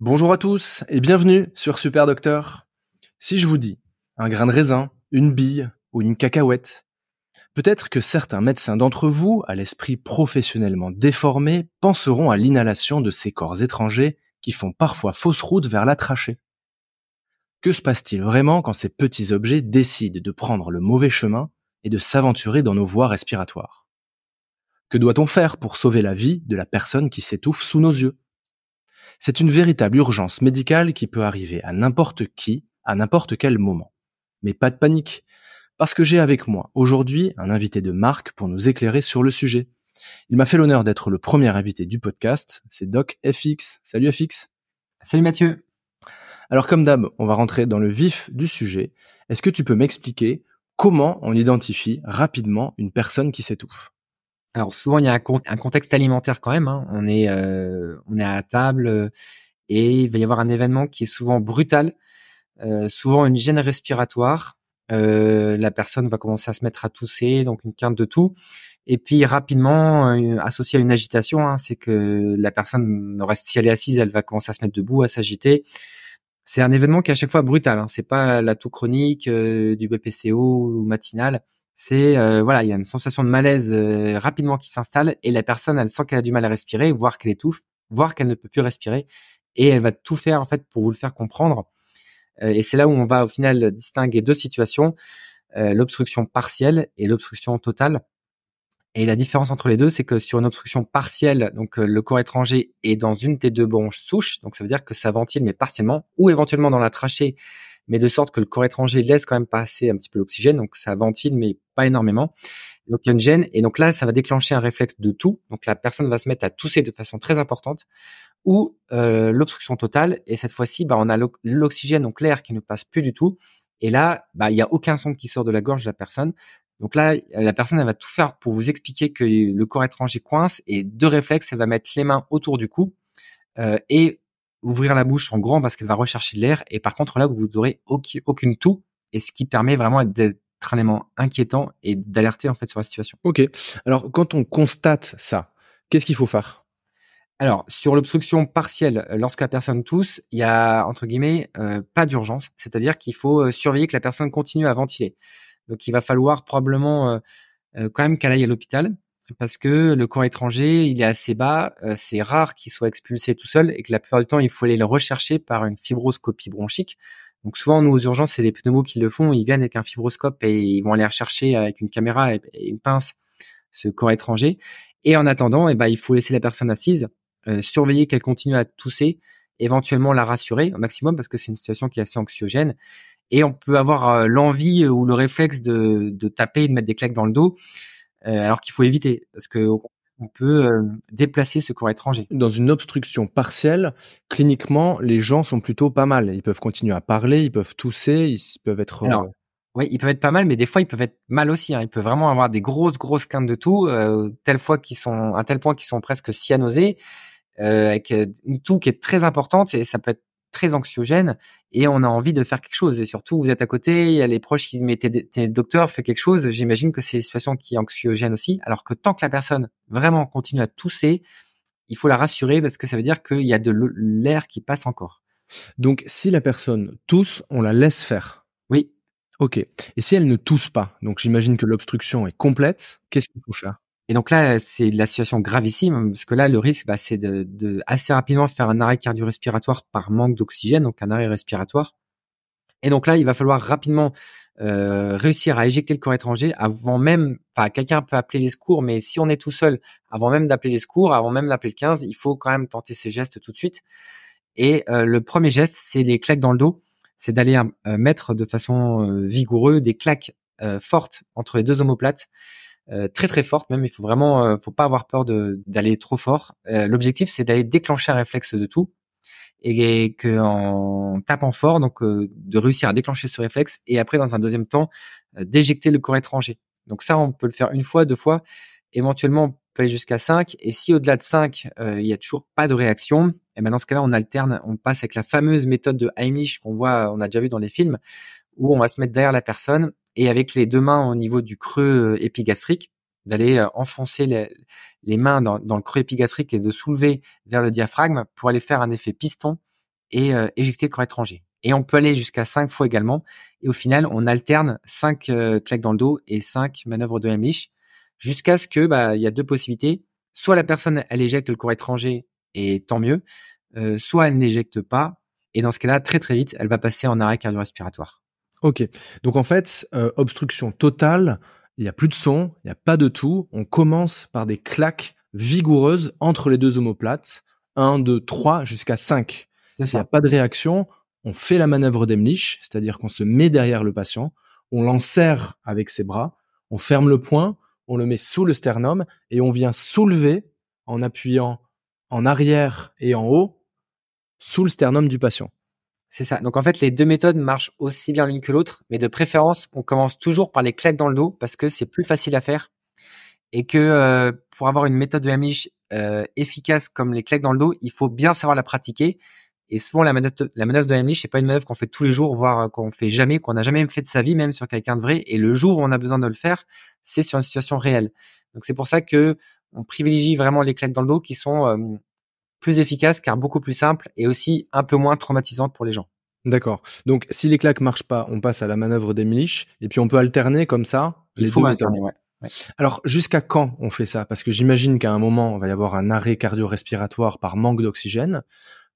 Bonjour à tous et bienvenue sur Super Docteur. Si je vous dis un grain de raisin, une bille ou une cacahuète, peut-être que certains médecins d'entre vous, à l'esprit professionnellement déformé, penseront à l'inhalation de ces corps étrangers qui font parfois fausse route vers la trachée. Que se passe-t-il vraiment quand ces petits objets décident de prendre le mauvais chemin et de s'aventurer dans nos voies respiratoires? Que doit-on faire pour sauver la vie de la personne qui s'étouffe sous nos yeux? C'est une véritable urgence médicale qui peut arriver à n'importe qui, à n'importe quel moment. Mais pas de panique, parce que j'ai avec moi aujourd'hui un invité de marque pour nous éclairer sur le sujet. Il m'a fait l'honneur d'être le premier invité du podcast, c'est Doc FX. Salut FX. Salut Mathieu. Alors comme d'hab, on va rentrer dans le vif du sujet. Est-ce que tu peux m'expliquer comment on identifie rapidement une personne qui s'étouffe? Alors souvent il y a un, contexte alimentaire quand même. Hein. On est euh, on est à table euh, et il va y avoir un événement qui est souvent brutal, euh, souvent une gêne respiratoire. la personne va commencer à se mettre à tousser, donc une quinte de tout. Et puis rapidement, associé à une agitation, hein, c'est que la personne si elle est assise, elle va commencer à se mettre debout, à s'agiter. C'est un événement qui est à chaque fois brutal. Hein. C'est pas la toux chronique du BPCO ou matinal c'est euh, voilà, il y a une sensation de malaise euh, rapidement qui s'installe et la personne elle sent qu'elle a du mal à respirer, voire qu'elle étouffe, voire qu'elle ne peut plus respirer et elle va tout faire en fait pour vous le faire comprendre. Euh, et c'est là où on va au final distinguer deux situations, l'obstruction partielle et l'obstruction totale. Et la différence entre les deux, c'est que sur une obstruction partielle, donc le corps étranger est dans une des deux bronches souches, donc ça veut dire que ça ventile mais partiellement, ou éventuellement dans la trachée, mais de sorte que le corps étranger laisse quand même passer un petit peu l'oxygène, donc ça ventile, mais pas énormément. Donc il y a une et donc là, ça va déclencher un réflexe de tout. Donc la personne va se mettre à tousser de façon très importante, ou euh, l'obstruction totale, et cette fois-ci, bah, on a l'oxygène, donc l'air qui ne passe plus du tout, et là, bah, il y a aucun son qui sort de la gorge de la personne. Donc là, la personne, elle va tout faire pour vous expliquer que le corps étranger coince, et deux réflexes, elle va mettre les mains autour du cou, euh, et ouvrir la bouche en grand parce qu'elle va rechercher de l'air. Et par contre, là, vous aurez aucune toux. Et ce qui permet vraiment d'être un élément inquiétant et d'alerter en fait sur la situation. Ok. Alors, quand on constate ça, qu'est-ce qu'il faut faire? Alors, sur l'obstruction partielle, lorsque la personne tousse, il y a, entre guillemets, euh, pas d'urgence. C'est-à-dire qu'il faut euh, surveiller que la personne continue à ventiler. Donc, il va falloir probablement euh, quand même qu'elle aille à l'hôpital parce que le corps étranger, il est assez bas, euh, c'est rare qu'il soit expulsé tout seul et que la plupart du temps, il faut aller le rechercher par une fibroscopie bronchique. Donc souvent, nous, aux urgences, c'est les pneumos qui le font. Ils viennent avec un fibroscope et ils vont aller rechercher avec une caméra et une pince ce corps étranger. Et en attendant, eh ben, il faut laisser la personne assise, euh, surveiller qu'elle continue à tousser, éventuellement la rassurer au maximum parce que c'est une situation qui est assez anxiogène. Et on peut avoir euh, l'envie ou le réflexe de, de taper, de mettre des claques dans le dos. Euh, alors qu'il faut éviter parce que on peut euh, déplacer ce corps étranger. Dans une obstruction partielle, cliniquement, les gens sont plutôt pas mal. Ils peuvent continuer à parler, ils peuvent tousser, ils peuvent être. Alors, euh, oui, ils peuvent être pas mal, mais des fois ils peuvent être mal aussi. Hein. Ils peuvent vraiment avoir des grosses, grosses quintes de tout, euh, telle fois qu'ils sont à tel point qu'ils sont presque cyanosés, avec une toux qui est très importante et ça peut être très anxiogène et on a envie de faire quelque chose. Et surtout, vous êtes à côté, il y a les proches qui disent t'es docteur, fais quelque chose. J'imagine que c'est une situation qui est anxiogène aussi. Alors que tant que la personne vraiment continue à tousser, il faut la rassurer parce que ça veut dire qu'il y a de l'air qui passe encore. Donc, si la personne tousse, on la laisse faire. Oui. Ok. Et si elle ne tousse pas, donc j'imagine que l'obstruction est complète, qu'est-ce qu'il faut faire? Et donc là, c'est la situation gravissime parce que là, le risque, bah, c'est de, de, assez rapidement faire un arrêt cardio-respiratoire par manque d'oxygène, donc un arrêt respiratoire. Et donc là, il va falloir rapidement euh, réussir à éjecter le corps étranger avant même, enfin, quelqu'un peut appeler les secours, mais si on est tout seul, avant même d'appeler les secours, avant même d'appeler le 15, il faut quand même tenter ces gestes tout de suite. Et euh, le premier geste, c'est les claques dans le dos, c'est d'aller euh, mettre de façon euh, vigoureuse des claques euh, fortes entre les deux omoplates très très forte même. Il faut vraiment, euh, faut pas avoir peur d'aller trop fort. Euh, l'objectif c'est d'aller déclencher un réflexe de tout et que en tapant fort, donc de réussir à déclencher ce réflexe et après dans un deuxième temps d'éjecter le corps étranger. Donc ça on peut le faire une fois, deux fois, éventuellement on peut aller jusqu'à 5 et si au-delà de 5 il y a toujours pas de réaction, et ben dans ce cas-là on alterne, on passe avec la fameuse méthode de Heimlich qu'on voit, on a déjà vu dans les films où on va se mettre derrière la personne et avec les deux mains au niveau du creux euh, épigastrique, d'aller euh, enfoncer les, mains dans, le creux épigastrique et de soulever vers le diaphragme pour aller faire un effet piston et euh, éjecter le corps étranger. Et on peut aller jusqu'à cinq fois également. Et au final, on alterne cinq claques dans le dos et cinq manœuvres de Heimlich jusqu'à ce que bah il y a deux possibilités. Soit la personne elle éjecte le corps étranger et tant mieux, soit elle n'éjecte pas et dans ce cas-là très très vite elle va passer en arrêt cardio-respiratoire. Ok, donc en fait obstruction totale, il y a plus de son, il y a pas de tout. On commence par des claques vigoureuses entre les deux omoplates, 1, 2, 3 jusqu'à 5. S'il n'y a pas de réaction, on fait la manœuvre d'Emlich, c'est-à-dire qu'on se met derrière le patient, on l'enserre avec ses bras, on ferme le poing, on le met sous le sternum et on vient soulever en appuyant en arrière et en haut sous le sternum du patient. C'est ça. Donc en fait, les deux méthodes marchent aussi bien l'une que l'autre, mais de préférence, on commence toujours par les claques dans le dos parce que c'est plus facile à faire et que euh, pour avoir une méthode de Heimlich euh, efficace comme les claques dans le dos, il faut bien savoir la pratiquer et souvent, la manœuvre, la manœuvre de Heimlich, c'est pas une manœuvre qu'on fait tous les jours, voire euh, qu'on fait jamais, qu'on n'a jamais fait de sa vie, même sur quelqu'un de vrai. Et le jour où on a besoin de le faire, c'est sur une situation réelle. Donc c'est pour ça que on privilégie vraiment les claques dans le dos qui sont euh, plus efficaces car beaucoup plus simples et aussi un peu moins traumatisantes pour les gens. D'accord. Donc si les claques marchent pas, on passe à la manœuvre d'Heimlich et puis on peut alterner comme ça. Il faut alterner, ouais. Alors jusqu'à quand on fait ça? Parce que j'imagine qu'à un moment, on va y avoir un arrêt cardio-respiratoire par manque d'oxygène.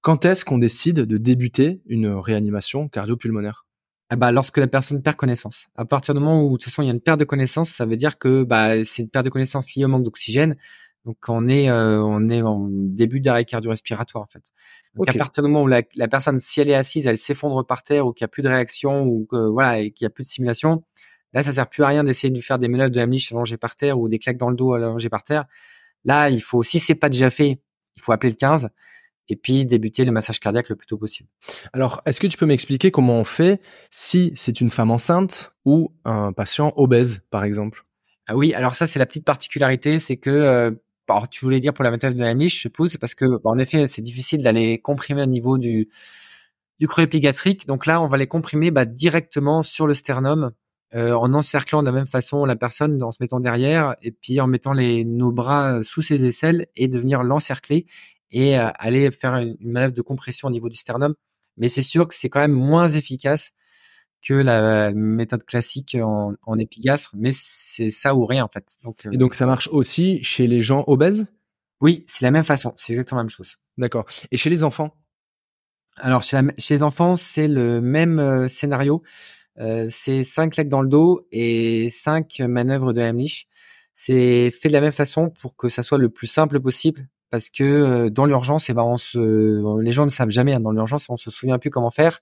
Quand est-ce qu'on décide de débuter une réanimation cardio-pulmonaire? Ah bah, lorsque la personne perd connaissance. À partir du moment où de toute façon il y a une perte de connaissance, ça veut dire que bah, c'est une perte de connaissance liée au manque d'oxygène. Donc on est euh, on est en début d'arrêt cardio-respiratoire en fait. Donc à partir du moment où la, personne si elle est assise, elle s'effondre par terre ou qu'il n'y a plus de réaction ou que voilà et qu'il n'y a plus de simulation, là ça sert plus à rien d'essayer de lui faire des manœuvres de Heimlich allongé par terre ou des claques dans le dos allongé par terre. Là, il faut si c'est pas déjà fait, il faut appeler le 15 et puis débuter le massage cardiaque le plus tôt possible. Alors, est-ce que tu peux m'expliquer comment on fait si c'est une femme enceinte ou un patient obèse, par exemple? Ah Oui, alors ça c'est la petite particularité, c'est que euh, alors, tu voulais dire pour la méthode de la miche, je suppose, parce que en effet c'est difficile d'aller comprimer au niveau du du creux épigastrique. Donc là, on va les comprimer bah, directement sur le sternum. Euh, en encerclant de la même façon la personne en se mettant derrière et puis en mettant les, nos bras sous ses aisselles et de venir l'encercler et euh, aller faire une, manœuvre de compression au niveau du sternum. Mais c'est sûr que c'est quand même moins efficace que la méthode classique en, en épigastre, mais c'est ça ou rien en fait. Donc, et donc ça marche aussi chez les gens obèses? Oui, c'est la même façon, c'est exactement la même chose. D'accord. Et chez les enfants? Alors chez, chez, les enfants, c'est le même euh, scénario. Euh, c'est cinq claques dans le dos et cinq manœuvres de Heimlich. C'est fait de la même façon pour que ça soit le plus simple possible parce que euh, dans l'urgence, eh ben on se, les gens ne savent jamais. Hein, dans l'urgence, on se souvient plus comment faire.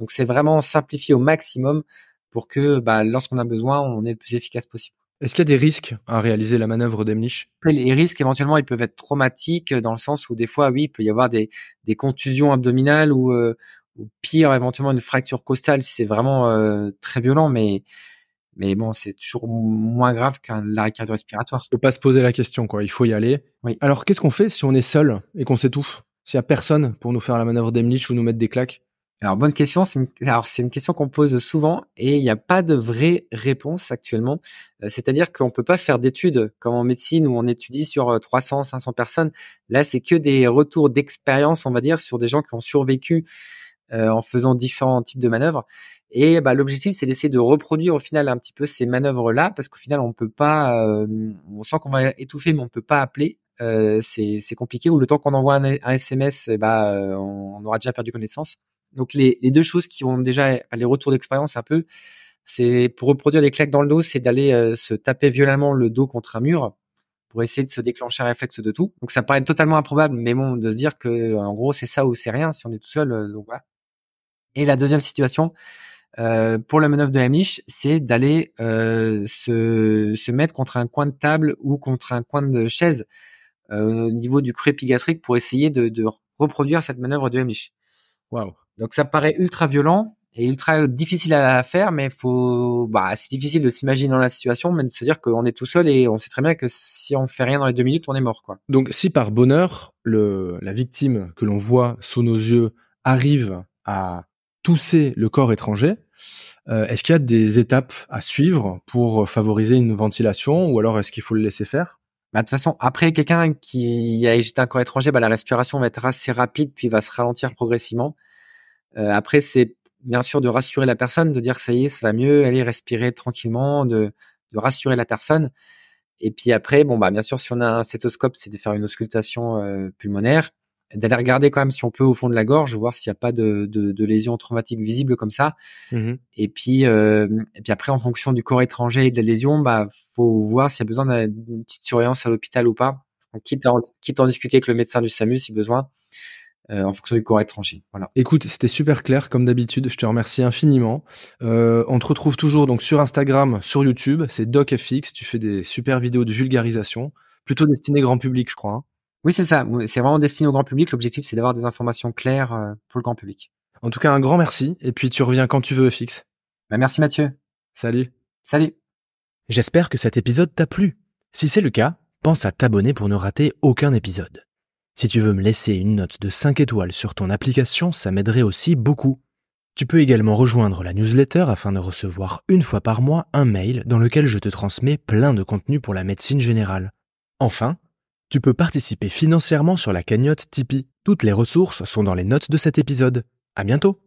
Donc c'est vraiment simplifié au maximum pour que, bah, lorsqu'on a besoin, on est le plus efficace possible. Est-ce qu'il y a des risques à réaliser la manœuvre d'Emlich? Les risques, éventuellement, ils peuvent être traumatiques dans le sens où des fois, oui, il peut y avoir des, des contusions abdominales ou, euh, ou pire, éventuellement une fracture costale si c'est vraiment euh, très violent. Mais mais bon, c'est toujours moins grave qu'un l'arrêt cardio-respiratoire. Faut pas se poser la question, quoi. Il faut y aller. Oui. Alors, qu'est-ce qu'on fait si on est seul et qu'on s'étouffe? S'il y a personne pour nous faire la manœuvre d'Emlich ou nous mettre des claques? Alors bonne question. C'est une... Alors c'est une question qu'on pose souvent et il n'y a pas de vraie réponse actuellement. Euh, c'est-à-dire qu'on peut pas faire d'études comme en médecine où on étudie sur 300, euh, 500 personnes. Là, c'est que des retours d'expérience, on va dire, sur des gens qui ont survécu euh, en faisant différents types de manœuvres. Et bah, l'objectif, c'est d'essayer de reproduire au final un petit peu ces manœuvres-là, parce qu'au final, on peut pas, euh, on sent qu'on va étouffer, mais on peut pas appeler. Euh, c'est compliqué. Ou le temps qu'on envoie un, SMS, eh bah, on aura déjà perdu connaissance. Donc les, deux choses qui ont déjà les retours d'expérience un peu, c'est pour reproduire les claques dans le dos, c'est d'aller euh, se taper violemment le dos contre un mur pour essayer de se déclencher un réflexe de tout. Donc ça paraît totalement improbable, mais bon, de se dire que en gros c'est ça ou c'est rien si on est tout seul. donc voilà. Et la deuxième situation, euh, pour la manœuvre de Heimlich, c'est d'aller euh, se, mettre contre un coin de table ou contre un coin de chaise euh, au niveau du creux épigastrique pour essayer de, reproduire cette manœuvre de Heimlich. Wow. Donc ça paraît ultra violent et ultra difficile à faire, mais faut, bah, c'est difficile de s'imaginer dans la situation, mais de se dire qu'on est tout seul et on sait très bien que si on fait rien dans les deux minutes, on est mort, quoi. Donc si par bonheur, le, la victime que l'on voit sous nos yeux arrive à tousser le corps étranger, euh, est-ce qu'il y a des étapes à suivre pour favoriser une ventilation ou alors est-ce qu'il faut le laisser faire? Bah, de toute façon, après quelqu'un qui a éjecté un corps étranger, bah, la respiration va être assez rapide puis va se ralentir progressivement. Après, c'est bien sûr de rassurer la personne, de dire ça y est, ça va mieux, aller respirer tranquillement, de, de rassurer la personne. Et puis après, bon bah bien sûr, si on a un stéthoscope, c'est de faire une auscultation pulmonaire d'aller regarder quand même si on peut au fond de la gorge, voir s'il n'y a pas de, de, de lésions traumatiques visibles comme ça. Mmh et puis euh, et puis après, en fonction du corps étranger et de la lésion, bah faut voir s'il y a besoin d'une petite surveillance à l'hôpital ou pas. quitte à, quitte à en discuter avec le médecin du SAMU si besoin. Euh, en fonction du corps étranger. Voilà. Écoute, c'était super clair comme d'habitude. Je te remercie infiniment. Euh, on te retrouve toujours donc sur Instagram, sur YouTube. C'est DocFX. Tu fais des super vidéos de vulgarisation, plutôt destinées grand public, je crois. Hein. Oui, c'est ça. C'est vraiment destiné au grand public. L'objectif, c'est d'avoir des informations claires euh, pour le grand public. En tout cas, un grand merci. Et puis, tu reviens quand tu veux, Fix. Bah, merci, Mathieu. Salut. Salut. J'espère que cet épisode t'a plu. Si c'est le cas, pense à t'abonner pour ne rater aucun épisode. Si tu veux me laisser une note de 5 étoiles sur ton application, ça m'aiderait aussi beaucoup. Tu peux également rejoindre la newsletter afin de recevoir une fois par mois un mail dans lequel je te transmets plein de contenu pour la médecine générale. Enfin, tu peux participer financièrement sur la cagnotte Tipeee. Toutes les ressources sont dans les notes de cet épisode. À bientôt!